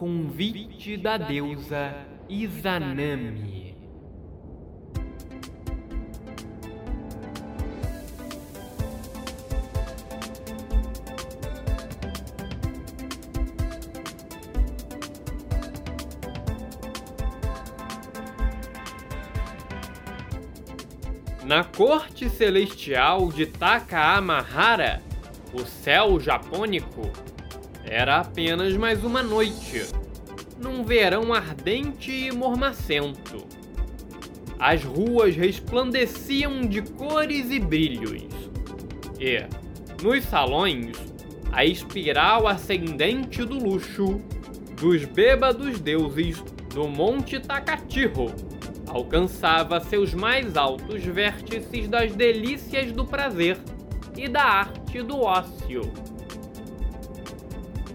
Convite da deusa Izanami. Na corte celestial de Takaamahara, o céu japônico, era apenas mais uma noite, num verão ardente e mormacento. As ruas resplandeciam de cores e brilhos, e, nos salões, a espiral ascendente do luxo dos bêbados deuses do Monte Takatiho alcançava seus mais altos vértices das delícias do prazer e da arte do ócio.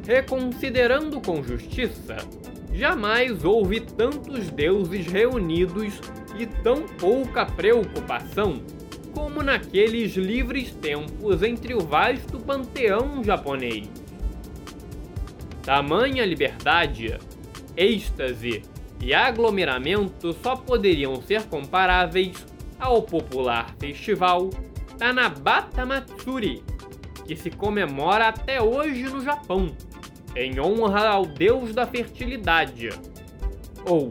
Reconsiderando com justiça, jamais houve tantos deuses reunidos e tão pouca preocupação como naqueles livres tempos entre o vasto panteão japonês. Tamanha liberdade, êxtase e aglomeramento só poderiam ser comparáveis ao popular festival Tanabata Matsuri, que se comemora até hoje no Japão, em honra ao deus da fertilidade. Ou,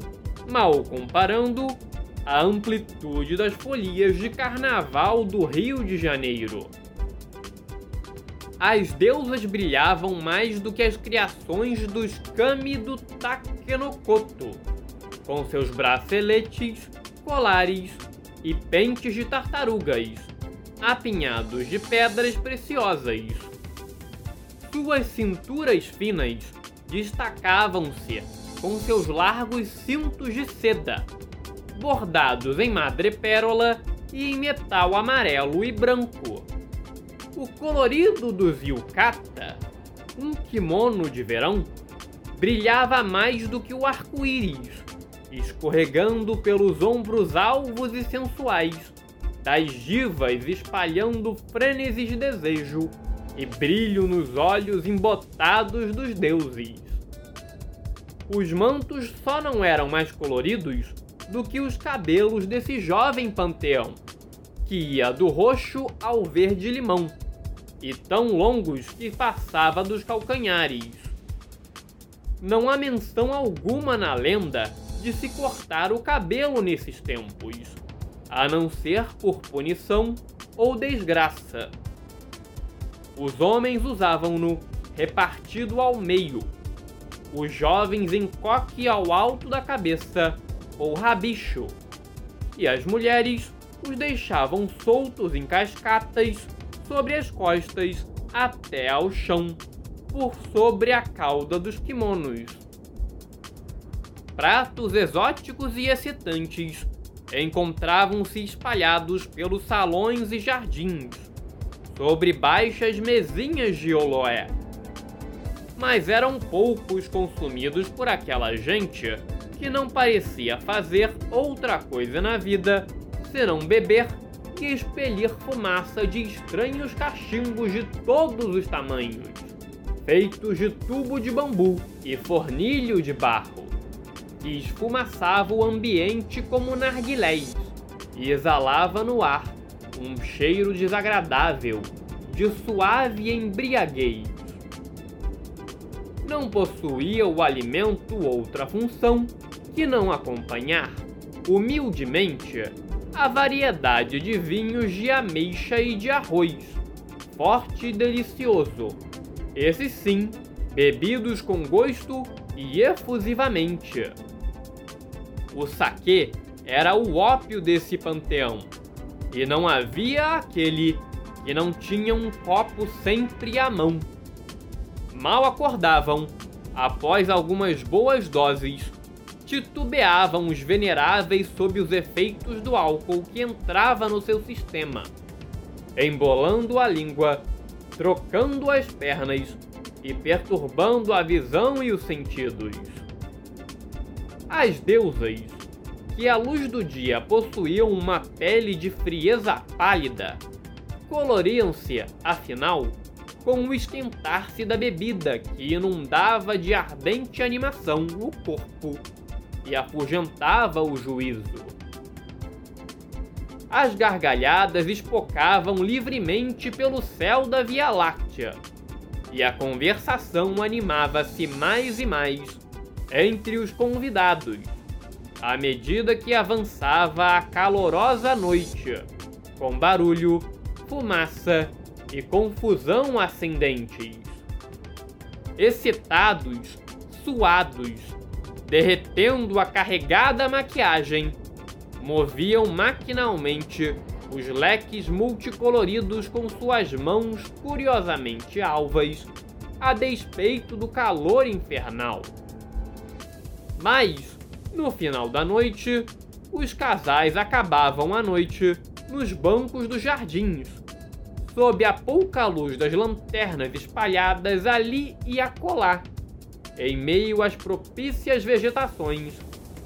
mal comparando, a amplitude das folias de carnaval do Rio de Janeiro. As deusas brilhavam mais do que as criações dos Kami do Takenokoto, com seus braceletes, colares e pentes de tartarugas, apinhados de pedras preciosas. Suas cinturas finas destacavam-se com seus largos cintos de seda, bordados em madrepérola e em metal amarelo e branco. O colorido dos yukata, um kimono de verão, brilhava mais do que o arco-íris, escorregando pelos ombros alvos e sensuais das divas espalhando frênesis de desejo e brilho nos olhos embotados dos deuses. Os mantos só não eram mais coloridos do que os cabelos desse jovem panteão, que ia do roxo ao verde-limão, e tão longos que passava dos calcanhares. Não há menção alguma na lenda de se cortar o cabelo nesses tempos, a não ser por punição ou desgraça. Os homens usavam-no repartido ao meio, os jovens em coque ao alto da cabeça ou rabicho, e as mulheres os deixavam soltos em cascatas sobre as costas até ao chão, por sobre a cauda dos kimonos. Pratos exóticos e excitantes encontravam-se espalhados pelos salões e jardins, sobre baixas mesinhas de oloé. Mas eram poucos consumidos por aquela gente que não parecia fazer outra coisa na vida senão beber e expelir fumaça de estranhos cachimbos de todos os tamanhos, feitos de tubo de bambu e fornilho de barro, que esfumaçava o ambiente como narguilés e exalava no ar um cheiro desagradável de suave embriaguez. Não possuía o alimento outra função que não acompanhar, humildemente, a variedade de vinhos de ameixa e de arroz, forte e delicioso. Esses sim, bebidos com gosto e efusivamente. O saquê era o ópio desse panteão, e não havia aquele que não tinha um copo sempre à mão. Mal acordavam, após algumas boas doses, titubeavam os veneráveis sob os efeitos do álcool que entrava no seu sistema, embolando a língua, trocando as pernas e perturbando a visão e os sentidos. As deusas, que à luz do dia possuíam uma pele de frieza pálida, coloriam-se, afinal, com o esquentar-se da bebida que inundava de ardente animação o corpo e afugentava o juízo. As gargalhadas espocavam livremente pelo céu da Via Láctea, e a conversação animava-se mais e mais entre os convidados, à medida que avançava a calorosa noite, com barulho, fumaça e confusão ascendentes. Excitados, suados, derretendo a carregada maquiagem, moviam maquinalmente os leques multicoloridos com suas mãos curiosamente alvas, a despeito do calor infernal. Mas, no final da noite, os casais acabavam a noite nos bancos dos jardins, sob a pouca luz das lanternas espalhadas ali e acolá, em meio às propícias vegetações,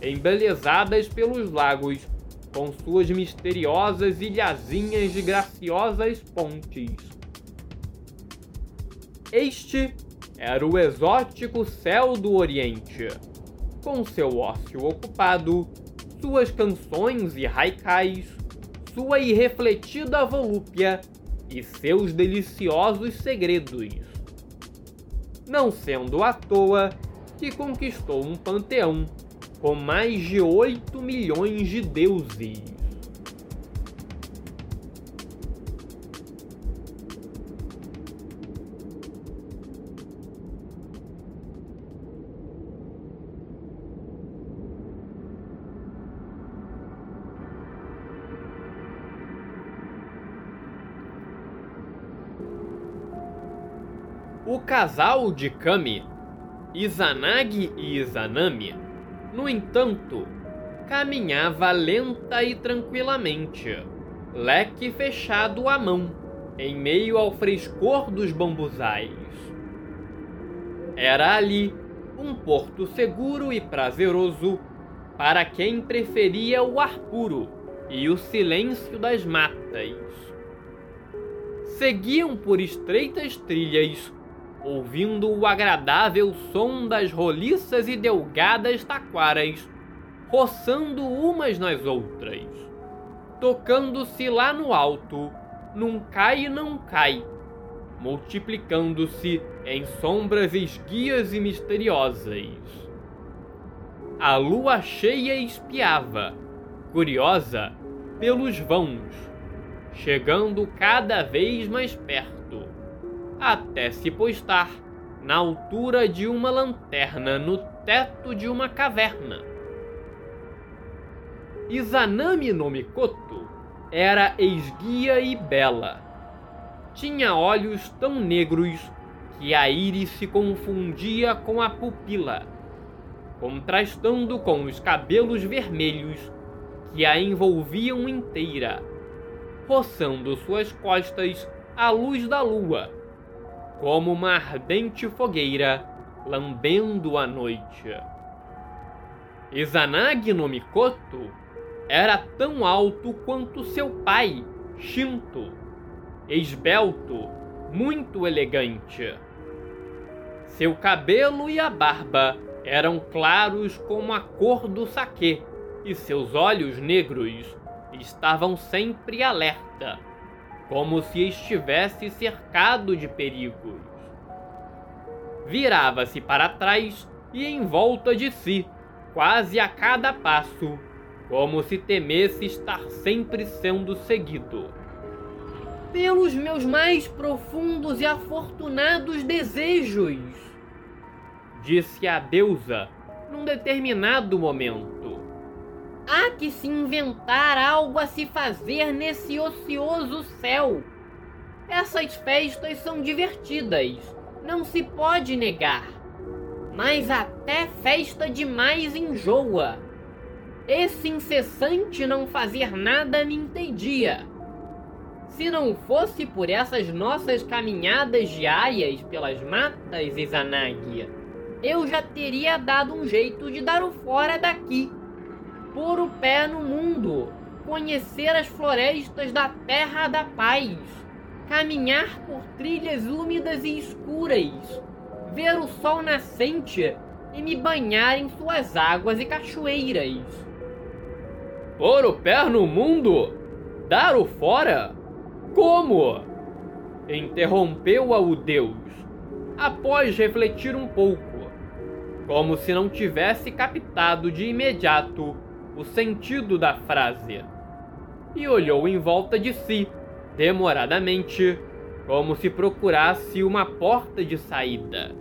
embelezadas pelos lagos, com suas misteriosas ilhazinhas de graciosas pontes. Este era o exótico céu do Oriente, com seu ócio ocupado, suas canções e haikais, sua irrefletida volúpia e seus deliciosos segredos. Não sendo à toa que conquistou um panteão com mais de 8 milhões de deuses. O casal de Kami, Izanagi e Izanami, no entanto, caminhava lenta e tranquilamente, leque fechado à mão, em meio ao frescor dos bambuzais. Era ali um porto seguro e prazeroso para quem preferia o ar puro e o silêncio das matas. Seguiam por estreitas trilhas ouvindo o agradável som das roliças e delgadas taquaras, roçando umas nas outras, tocando-se lá no alto, num cai e não cai, multiplicando-se em sombras esguias e misteriosas. A lua cheia espiava, curiosa, pelos vãos, chegando cada vez mais perto até se postar na altura de uma lanterna no teto de uma caverna. Izanami no Mikoto era esguia e bela. Tinha olhos tão negros que a íris se confundia com a pupila, contrastando com os cabelos vermelhos que a envolviam inteira, roçando suas costas à luz da lua como uma ardente fogueira lambendo a noite. Izanagi no Mikoto era tão alto quanto seu pai, Shinto, esbelto, muito elegante. Seu cabelo e a barba eram claros como a cor do saquê, e seus olhos negros estavam sempre alerta como se estivesse cercado de perigos. Virava-se para trás e em volta de si, quase a cada passo, como se temesse estar sempre sendo seguido. Pelos meus mais profundos e afortunados desejos, disse a deusa num determinado momento. Há que se inventar algo a se fazer nesse ocioso céu. Essas festas são divertidas, não se pode negar. Mas até festa demais enjoa. Esse incessante não fazer nada me entendia. Se não fosse por essas nossas caminhadas diárias pelas matas, Izanagi, eu já teria dado um jeito de dar o fora daqui pôr o pé no mundo, conhecer as florestas da Terra da Paz, caminhar por trilhas úmidas e escuras, ver o sol nascente e me banhar em suas águas e cachoeiras. Pôr o pé no mundo? Dar o fora? Como? Interrompeu-a o Deus, após refletir um pouco, como se não tivesse captado de imediato o sentido da frase e olhou em volta de si, demoradamente, como se procurasse uma porta de saída.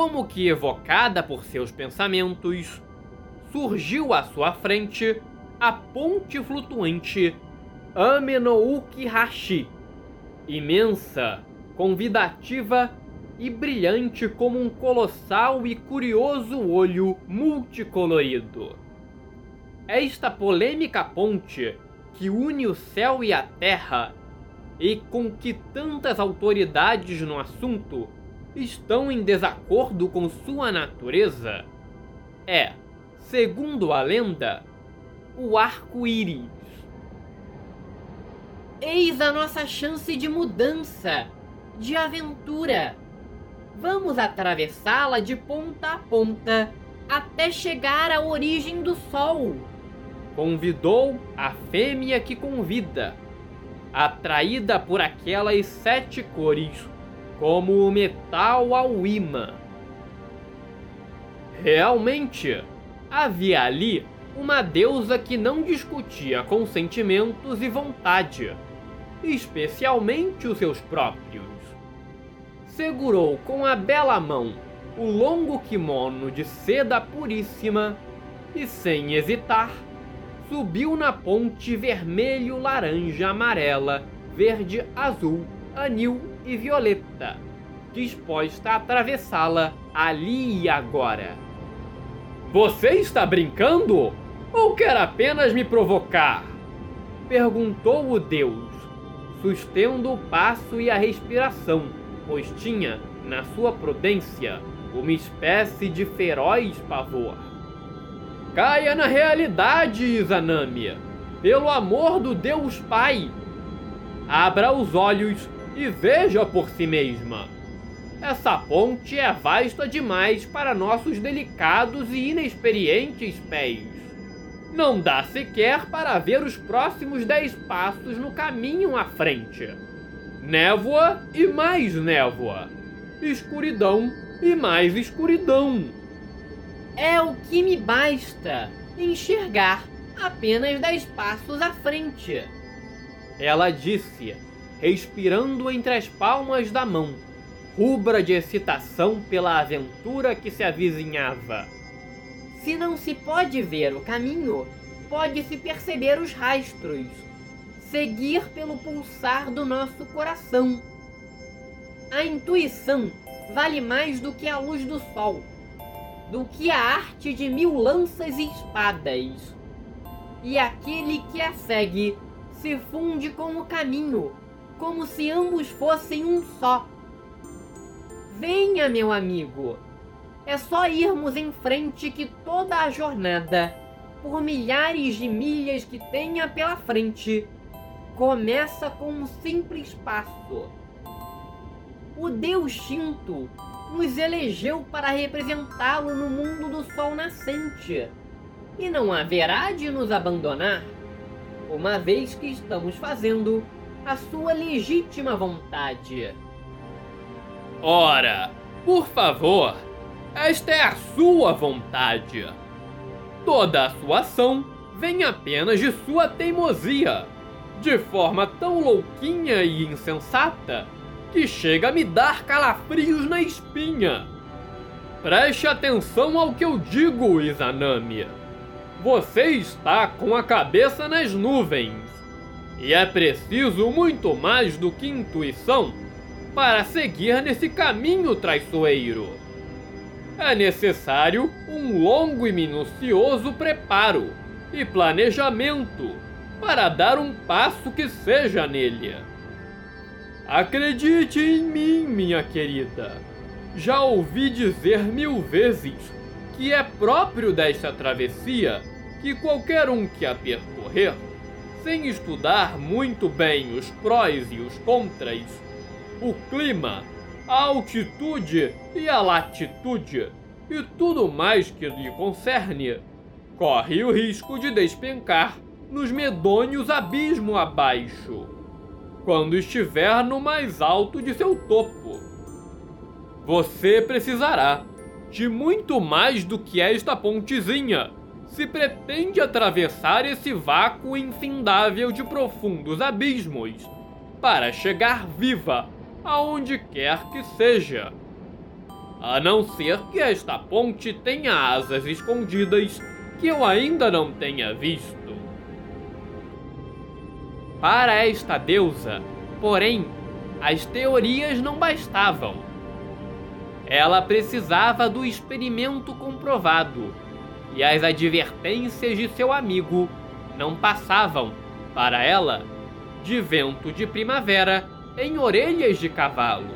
Como que evocada por seus pensamentos, surgiu à sua frente a ponte flutuante Amenouki Hashi, imensa, convidativa e brilhante como um colossal e curioso olho multicolorido. Esta polêmica ponte que une o céu e a terra e com que tantas autoridades no assunto estão em desacordo com sua natureza é, segundo a lenda, o arco-íris. Eis a nossa chance de mudança, de aventura. Vamos atravessá-la de ponta a ponta até chegar à origem do sol. Convidou a fêmea que convida, atraída por aquelas sete cores como o metal ao imã. Realmente, havia ali uma deusa que não discutia com sentimentos e vontade, especialmente os seus próprios. Segurou com a bela mão o longo kimono de seda puríssima e, sem hesitar, subiu na ponte vermelho, laranja, amarela, verde, azul, anil e Violeta, disposta a atravessá-la ali e agora. Você está brincando? Ou quer apenas me provocar? Perguntou o Deus, sustendo o passo e a respiração, pois tinha, na sua prudência, uma espécie de feroz pavor. Caia na realidade, Izanami! Pelo amor do Deus Pai! Abra os olhos e veja por si mesma. Essa ponte é vasta demais para nossos delicados e inexperientes pés. Não dá sequer para ver os próximos dez passos no caminho à frente. Névoa e mais névoa. Escuridão e mais escuridão. É o que me basta enxergar apenas dez passos à frente. Ela disse respirando entre as palmas da mão, rubra de excitação pela aventura que se avizinhava. Se não se pode ver o caminho, pode-se perceber os rastros, seguir pelo pulsar do nosso coração. A intuição vale mais do que a luz do sol, do que a arte de mil lanças e espadas. E aquele que a segue se funde com o caminho como se ambos fossem um só. Venha, meu amigo. É só irmos em frente que toda a jornada, por milhares de milhas que tenha pela frente, começa com um simples passo. O Deus Shinto nos elegeu para representá-lo no mundo do sol nascente e não haverá de nos abandonar, uma vez que estamos fazendo a sua legítima vontade. Ora, por favor, esta é a sua vontade. Toda a sua ação vem apenas de sua teimosia, de forma tão louquinha e insensata que chega a me dar calafrios na espinha. Preste atenção ao que eu digo, Izanami. Você está com a cabeça nas nuvens. E é preciso muito mais do que intuição para seguir nesse caminho traiçoeiro. É necessário um longo e minucioso preparo e planejamento para dar um passo que seja nele. Acredite em mim, minha querida. Já ouvi dizer mil vezes que é próprio desta travessia que qualquer um que a percorrer, sem estudar muito bem os prós e os contras, o clima, a altitude e a latitude e tudo mais que lhe concerne, corre o risco de despencar nos medonhos abismo abaixo quando estiver no mais alto de seu topo. Você precisará de muito mais do que esta pontezinha se pretende atravessar esse vácuo infindável de profundos abismos para chegar viva aonde quer que seja. A não ser que esta ponte tenha asas escondidas que eu ainda não tenha visto. Para esta deusa, porém, as teorias não bastavam. Ela precisava do experimento comprovado, e as advertências de seu amigo não passavam, para ela, de vento de primavera em orelhas de cavalo.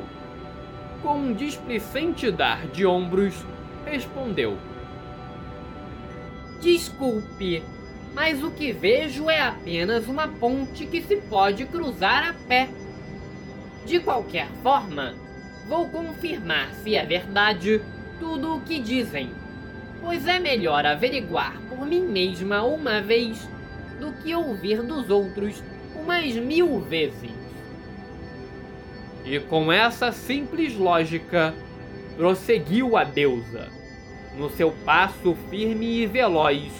Com um displicente dar de ombros, respondeu: Desculpe, mas o que vejo é apenas uma ponte que se pode cruzar a pé. De qualquer forma, vou confirmar se é verdade tudo o que dizem, pois é melhor averiguar por mim mesma uma vez do que ouvir dos outros umas mil vezes. E com essa simples lógica, prosseguiu a deusa, no seu passo firme e veloz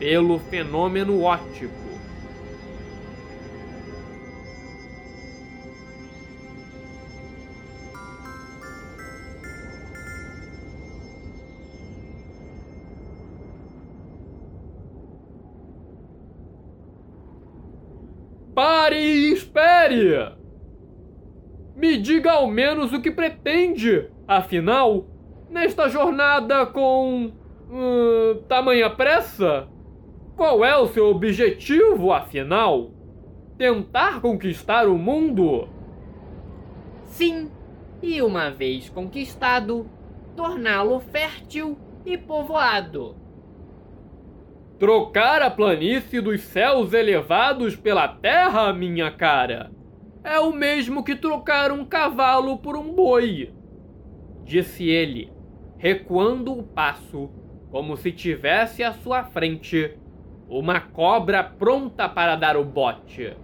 pelo fenômeno óptico. Me diga ao menos o que pretende, afinal, nesta jornada com. Hum, tamanha pressa? Qual é o seu objetivo, afinal? Tentar conquistar o mundo? Sim, e uma vez conquistado, torná-lo fértil e povoado. Trocar a planície dos céus elevados pela terra, minha cara, é o mesmo que trocar um cavalo por um boi, disse ele, recuando o passo, como se tivesse à sua frente uma cobra pronta para dar o bote,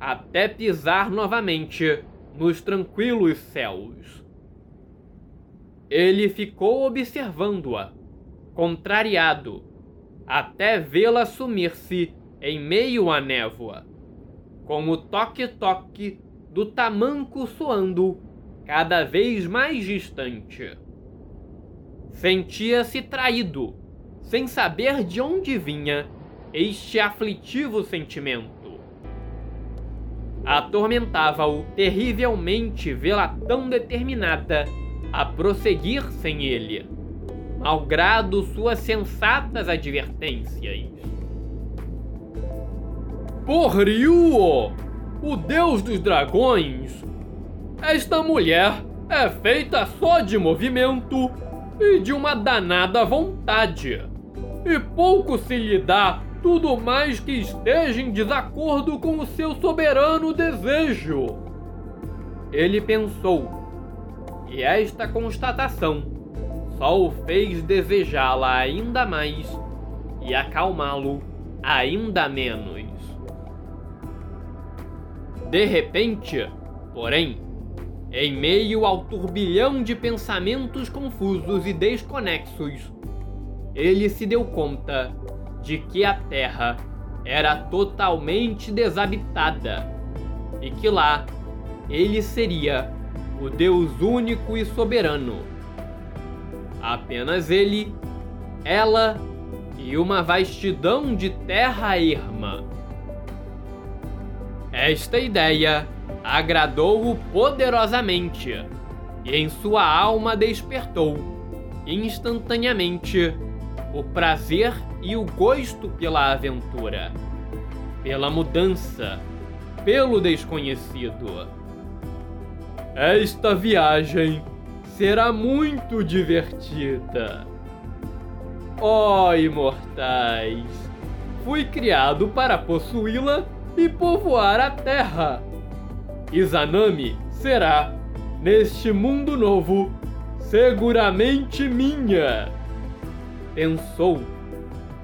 até pisar novamente nos tranquilos céus. Ele ficou observando-a, contrariado, até vê-la sumir-se em meio à névoa, com o toque-toque do tamanco soando cada vez mais distante. Sentia-se traído, sem saber de onde vinha este aflitivo sentimento. Atormentava-o terrivelmente vê-la tão determinada a prosseguir sem ele, malgrado suas sensatas advertências. Por Ryuo, o deus dos dragões, esta mulher é feita só de movimento e de uma danada vontade, e pouco se lhe dá tudo mais que esteja em desacordo com o seu soberano desejo. Ele pensou, e esta constatação só o fez desejá-la ainda mais e acalmá-lo ainda menos. De repente, porém, em meio ao turbilhão de pensamentos confusos e desconexos, ele se deu conta de que a Terra era totalmente desabitada e que lá ele seria o Deus único e soberano. Apenas ele, ela e uma vastidão de terra erma. Esta ideia agradou-o poderosamente e em sua alma despertou instantaneamente o prazer e o gosto pela aventura, pela mudança, pelo desconhecido. Esta viagem será muito divertida. Oh, imortais, fui criado para possuí-la e povoar a Terra. Izanami será, neste mundo novo, seguramente minha. Pensou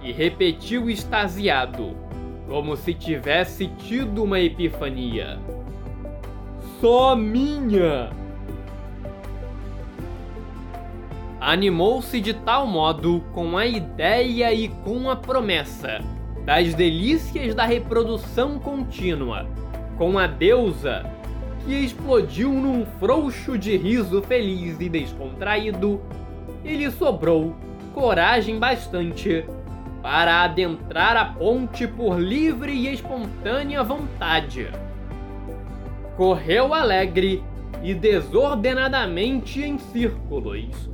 e repetiu extasiado, como se tivesse tido uma epifania. Só minha! Animou-se de tal modo com a ideia e com a promessa das delícias da reprodução contínua com a deusa que explodiu num frouxo de riso feliz e descontraído e lhe sobrou coragem bastante para adentrar a ponte por livre e espontânea vontade. Correu alegre e desordenadamente em círculos.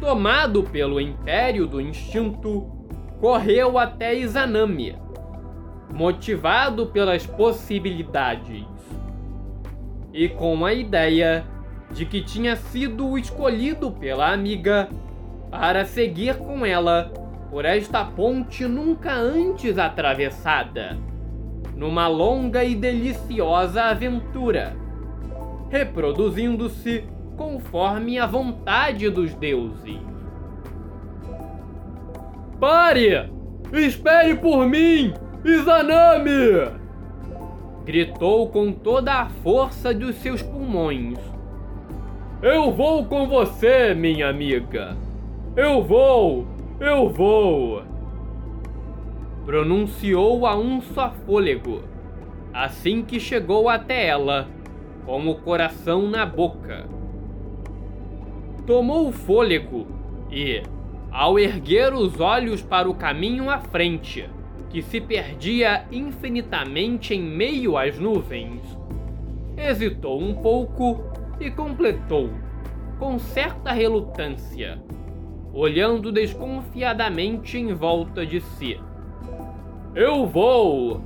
Tomado pelo império do instinto, correu até Izanami, motivado pelas possibilidades e com a ideia de que tinha sido escolhido pela amiga para seguir com ela por esta ponte nunca antes atravessada, numa longa e deliciosa aventura, reproduzindo-se conforme a vontade dos deuses. Pare! Espere por mim, Izanami! Gritou com toda a força dos seus pulmões. Eu vou com você, minha amiga. Eu vou! Eu vou! Pronunciou a um só fôlego, assim que chegou até ela, com o coração na boca. Tomou o fôlego e, ao erguer os olhos para o caminho à frente, que se perdia infinitamente em meio às nuvens, hesitou um pouco e completou, com certa relutância olhando desconfiadamente em volta de si. Eu vou!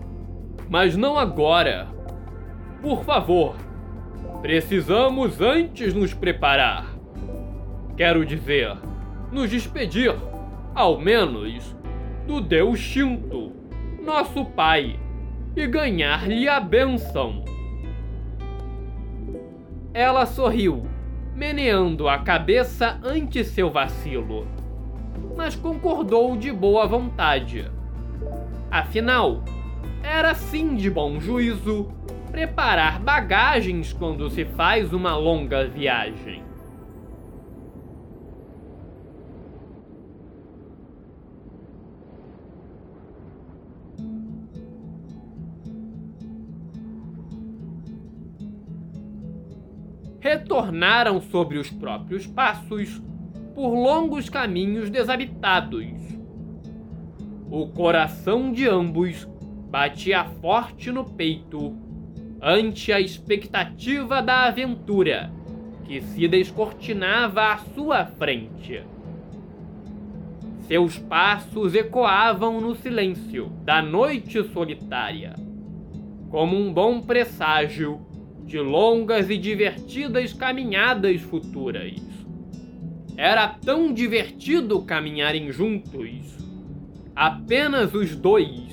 Mas não agora! Por favor, precisamos antes nos preparar. Quero dizer, nos despedir, ao menos, do Deus Shinto, nosso pai, e ganhar-lhe a benção. Ela sorriu meneando a cabeça ante seu vacilo, mas concordou de boa vontade. Afinal, era sim de bom juízo preparar bagagens quando se faz uma longa viagem. Retornaram sobre os próprios passos por longos caminhos desabitados. O coração de ambos batia forte no peito ante a expectativa da aventura que se descortinava à sua frente. Seus passos ecoavam no silêncio da noite solitária, como um bom presságio de longas e divertidas caminhadas futuras. Era tão divertido caminharem juntos, apenas os dois.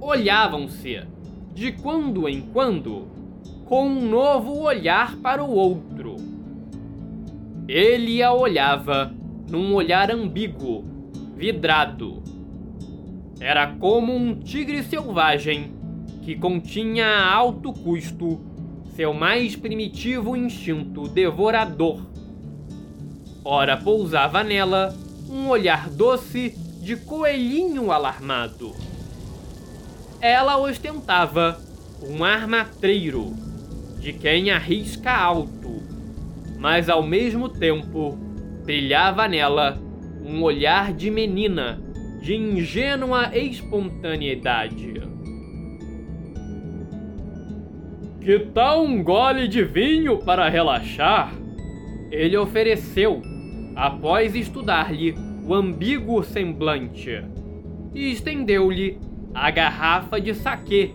Olhavam-se, de quando em quando, com um novo olhar para o outro. Ele a olhava num olhar ambíguo, vidrado. Era como um tigre selvagem que continha a alto custo seu mais primitivo instinto devorador. Ora pousava nela um olhar doce de coelhinho alarmado. Ela ostentava um armatreiro de quem arrisca alto, mas ao mesmo tempo brilhava nela um olhar de menina de ingênua espontaneidade. Que tal um gole de vinho para relaxar? Ele ofereceu, após estudar-lhe o ambíguo semblante, e estendeu-lhe a garrafa de saquê,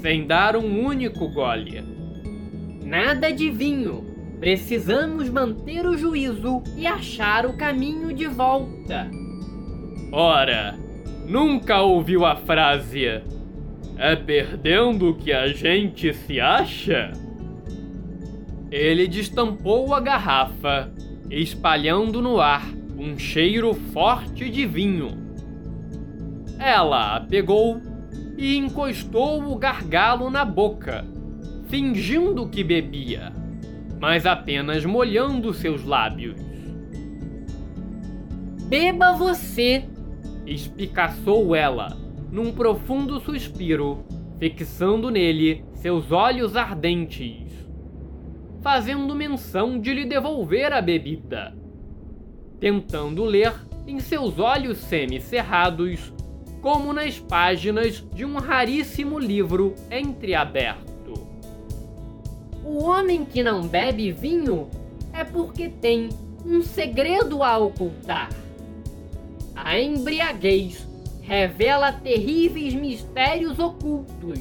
sem dar um único gole. Nada de vinho. Precisamos manter o juízo e achar o caminho de volta. Ora, nunca ouviu a frase: É perdendo que a gente se acha? Ele destampou a garrafa, espalhando no ar um cheiro forte de vinho. Ela a pegou e encostou o gargalo na boca, fingindo que bebia, mas apenas molhando seus lábios. Beba você! espicaçou ela, num profundo suspiro, fixando nele seus olhos ardentes, fazendo menção de lhe devolver a bebida, tentando ler em seus olhos semicerrados como nas páginas de um raríssimo livro entreaberto. O homem que não bebe vinho é porque tem um segredo a ocultar. A embriaguez revela terríveis mistérios ocultos.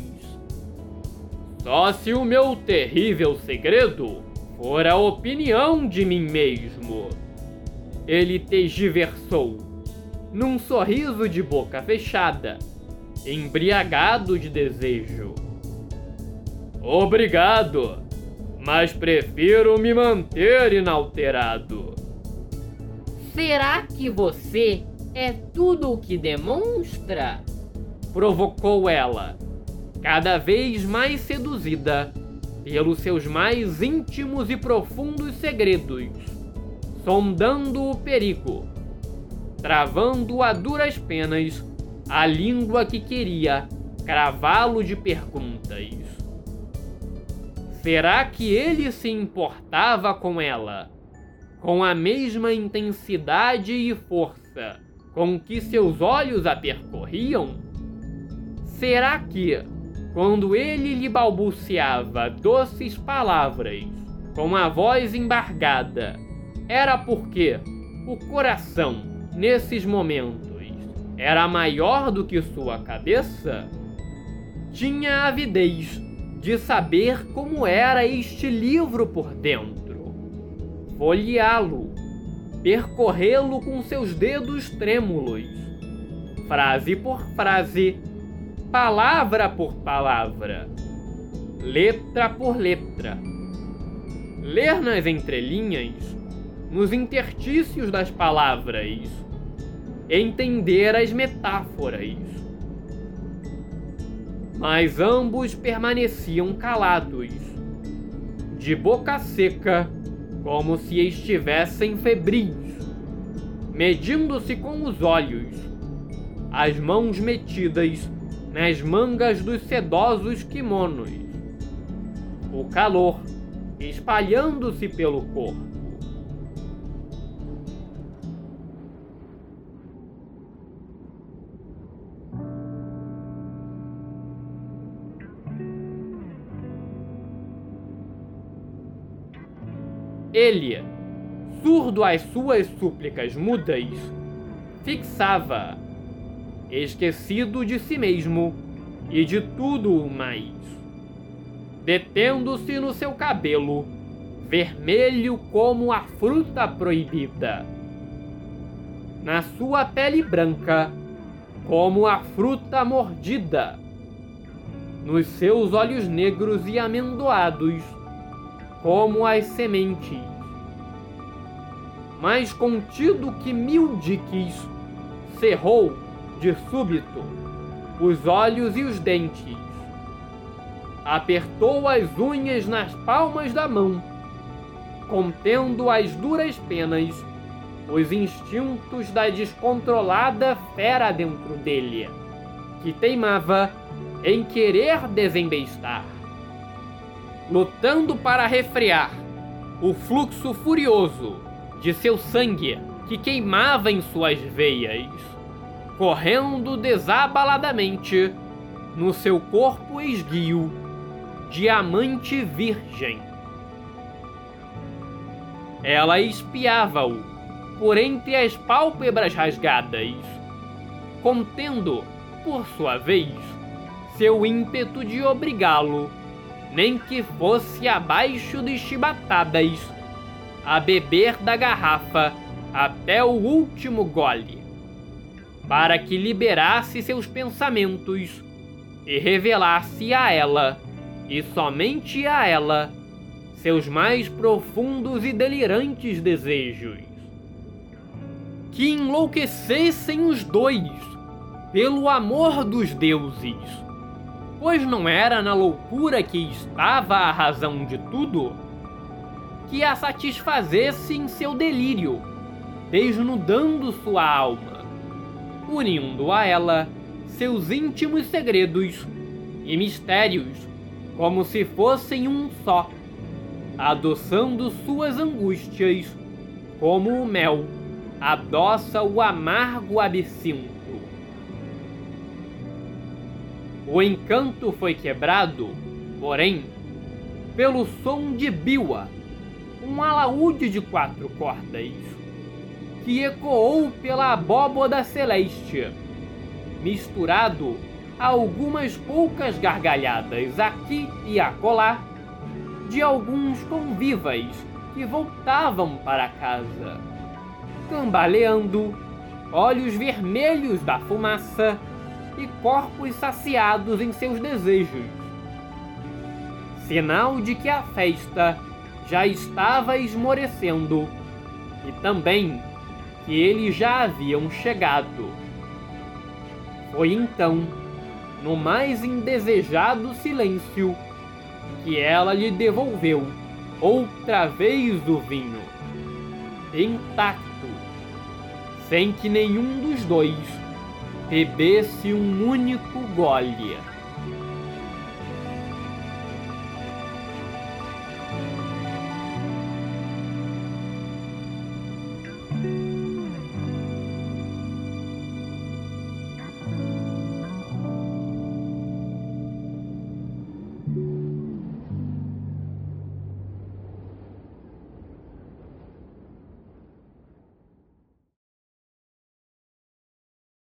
Só se o meu terrível segredo for a opinião de mim mesmo. Ele tergiversou, num sorriso de boca fechada, embriagado de desejo. Obrigado, mas prefiro me manter inalterado. Será que você é tudo o que demonstra? Provocou ela, cada vez mais seduzida pelos seus mais íntimos e profundos segredos, sondando o perigo, travando a duras penas a língua que queria cravá-lo de perguntas. Será que ele se importava com ela, com a mesma intensidade e força com que seus olhos a percorriam? Será que, quando ele lhe balbuciava doces palavras, com a voz embargada, era porque o coração, nesses momentos, era maior do que sua cabeça? Tinha avidez de saber como era este livro por dentro, folheá-lo percorrê-lo com seus dedos trêmulos, frase por frase, palavra por palavra, letra por letra. Ler nas entrelinhas, nos interstícios das palavras, entender as metáforas. Mas ambos permaneciam calados, de boca seca como se estivessem febris, medindo-se com os olhos, as mãos metidas nas mangas dos sedosos kimonos, o calor espalhando-se pelo corpo. Ele, surdo às suas súplicas mudas, fixava, esquecido de si mesmo e de tudo mais, detendo-se no seu cabelo, vermelho como a fruta proibida, na sua pele branca como a fruta mordida, nos seus olhos negros e amendoados, como as sementes. Mas contido que Mildiques cerrou, de súbito, os olhos e os dentes, apertou as unhas nas palmas da mão, contendo as duras penas os instintos da descontrolada fera dentro dele, que teimava em querer desembestar. Lutando para refrear o fluxo furioso de seu sangue que queimava em suas veias, correndo desabaladamente no seu corpo esguio, diamante virgem. Ela espiava-o por entre as pálpebras rasgadas, contendo, por sua vez, seu ímpeto de obrigá-lo, nem que fosse abaixo de chibatadas, a beber da garrafa até o último gole, para que liberasse seus pensamentos e revelasse a ela, e somente a ela, seus mais profundos e delirantes desejos que enlouquecessem os dois, pelo amor dos deuses. Pois não era na loucura que estava a razão de tudo? Que a satisfazesse em seu delírio, desnudando sua alma, unindo a ela seus íntimos segredos e mistérios, como se fossem um só, adoçando suas angústias como o mel adoça o amargo absinto. O encanto foi quebrado, porém, pelo som de biwa, um alaúde de quatro cordas, que ecoou pela abóboda celeste, misturado a algumas poucas gargalhadas aqui e acolá de alguns convivas que voltavam para casa cambaleando, olhos vermelhos da fumaça e corpos saciados em seus desejos. Sinal de que a festa já estava esmorecendo e também que eles já haviam chegado. Foi então, no mais indesejado silêncio, que ela lhe devolveu outra vez o vinho, intacto sem que nenhum dos dois bebesse um único gole.